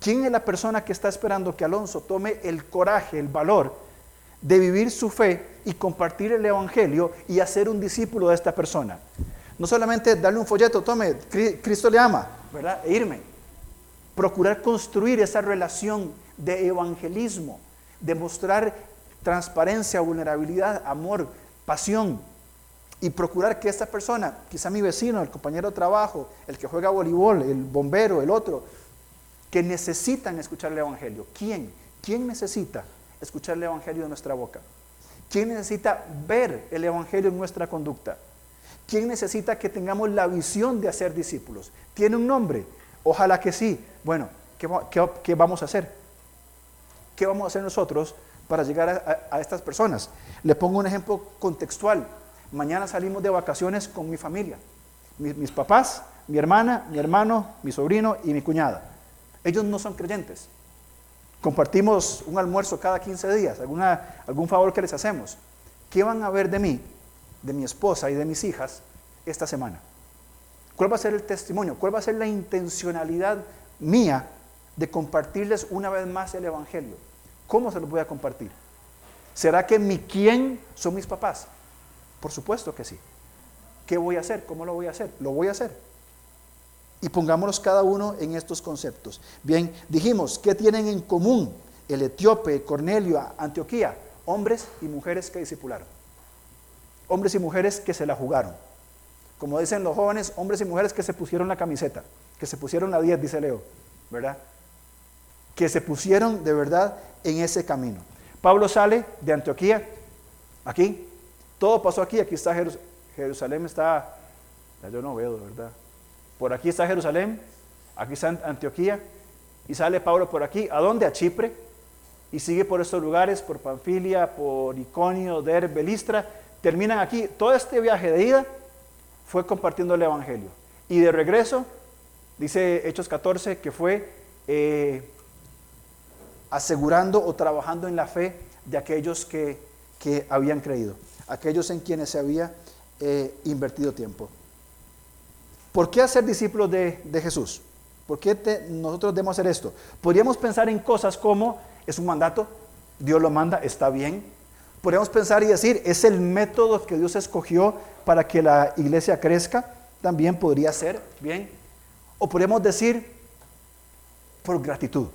¿Quién es la persona que está esperando que Alonso tome el coraje, el valor de vivir su fe y compartir el Evangelio y hacer un discípulo de esta persona? No solamente darle un folleto, tome, Cristo le ama, ¿verdad? E irme. Procurar construir esa relación de evangelismo, de mostrar transparencia, vulnerabilidad, amor, pasión, y procurar que esta persona, quizá mi vecino, el compañero de trabajo, el que juega voleibol, el bombero, el otro, que necesitan escuchar el Evangelio. ¿Quién? ¿Quién necesita escuchar el Evangelio de nuestra boca? ¿Quién necesita ver el Evangelio en nuestra conducta? ¿Quién necesita que tengamos la visión de hacer discípulos? ¿Tiene un nombre? Ojalá que sí. Bueno, ¿qué, vamos a hacer? ¿Qué vamos a hacer nosotros para llegar a, a estas personas? Le pongo un ejemplo contextual. Mañana salimos de vacaciones con mi familia. Mis, papás, mi hermana, mi hermano, mi sobrino y mi cuñada. Ellos no son creyentes. Compartimos un almuerzo cada 15 días, alguna, algún favor que les hacemos. ¿Qué van a ver de mí, de mi esposa y de mis hijas esta semana? ¿Cuál va a ser el testimonio? ¿Cuál va a ser la intencionalidad mía de compartirles una vez más el Evangelio? ¿Cómo se los voy a compartir? ¿Será que mi quién son mis papás? Por supuesto que sí. ¿Qué voy a hacer? ¿Cómo lo voy a hacer? Lo voy a hacer. Y pongámonos cada uno en estos conceptos. Bien, dijimos, ¿qué tienen en común el etíope, Cornelio, Antioquía, hombres y mujeres que discipularon. Hombres y mujeres que se la jugaron. Como dicen los jóvenes, hombres y mujeres que se pusieron la camiseta, que se pusieron la 10, dice Leo, ¿verdad? Que se pusieron de verdad en ese camino. Pablo sale de Antioquía, aquí, todo pasó aquí, aquí está Jerusalén, Jerusalén está, yo no veo, verdad. Por aquí está Jerusalén, aquí está Antioquía, y sale Pablo por aquí, ¿a dónde? A Chipre, y sigue por estos lugares, por Panfilia, por Iconio, Derbe, Listra, terminan aquí. Todo este viaje de ida fue compartiendo el Evangelio. Y de regreso, dice Hechos 14, que fue eh, asegurando o trabajando en la fe de aquellos que, que habían creído, aquellos en quienes se había eh, invertido tiempo. ¿Por qué hacer discípulos de, Jesús? ¿Por qué nosotros debemos hacer esto? Podríamos pensar en cosas como, es un mandato, Dios lo manda, está bien. Podríamos pensar y decir, es el método que Dios escogió para que la iglesia crezca, también podría ser, bien. O podríamos decir, por gratitud.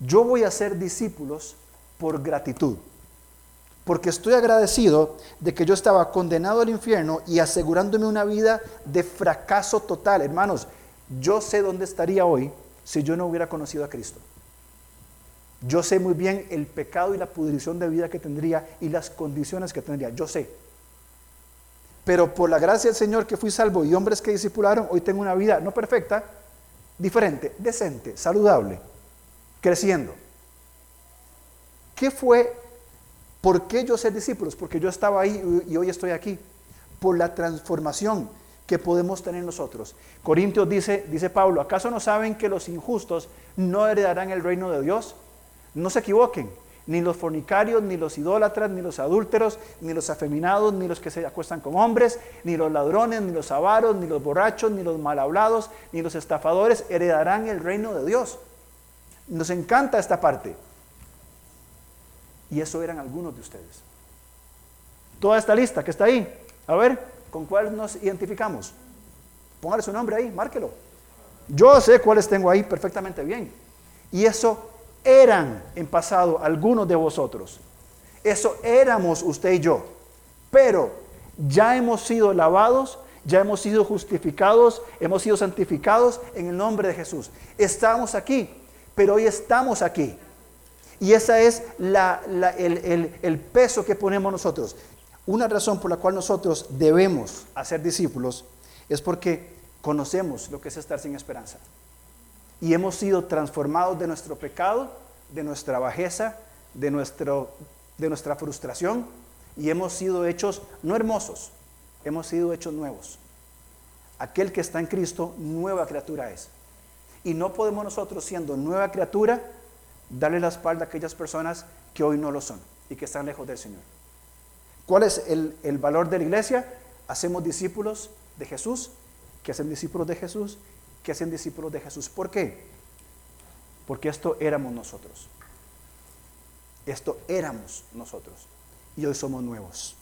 Yo voy a ser discípulos por gratitud porque estoy agradecido de que yo estaba condenado al infierno y asegurándome una vida de fracaso total. Hermanos, yo sé dónde estaría hoy si yo no hubiera conocido a Cristo. Yo sé muy bien el pecado y la pudrición de vida que tendría y las condiciones que tendría. Yo sé. Pero por la gracia del Señor que fui salvo y hombres que discipularon, hoy tengo una vida no perfecta, diferente, decente, saludable, creciendo. ¿Qué fue ¿Por qué yo ser discípulos? Porque yo estaba ahí y hoy estoy aquí. Por la transformación que podemos tener nosotros. Corintios dice, dice Pablo, ¿acaso no saben que los injustos no heredarán el reino de Dios? No se equivoquen, ni los fornicarios, ni los idólatras, ni los adúlteros, ni los afeminados, ni los que se acuestan con hombres, ni los ladrones, ni los avaros, ni los borrachos, ni los mal hablados, ni los estafadores heredarán el reino de Dios. Nos encanta esta parte. Y eso eran algunos de ustedes. Toda esta lista que está ahí, a ver, ¿con cuál nos identificamos? Póngale su nombre ahí, márquelo. Yo sé cuáles tengo ahí perfectamente bien. Y eso eran en pasado algunos de vosotros. Eso éramos usted y yo. Pero ya hemos sido lavados, ya hemos sido justificados, hemos sido santificados en el nombre de Jesús. Estamos aquí, pero hoy estamos aquí. Y ese es el, peso que ponemos nosotros. Una razón por la cual nosotros debemos hacer discípulos es porque conocemos lo que es estar sin esperanza. Y hemos sido transformados de nuestro pecado, de nuestra bajeza, de, nuestro, de nuestra frustración, y hemos sido hechos no hermosos, hemos sido hechos nuevos. Aquel que está en Cristo, nueva criatura es. Y no podemos nosotros, siendo nueva criatura, darle la espalda a aquellas personas que hoy no lo son y que están lejos del Señor. ¿Cuál es el, el valor de la iglesia? Hacemos discípulos de Jesús, que hacen discípulos de Jesús, que hacen discípulos de Jesús. ¿Por qué? Porque esto éramos nosotros. Esto éramos nosotros. Y hoy somos nuevos.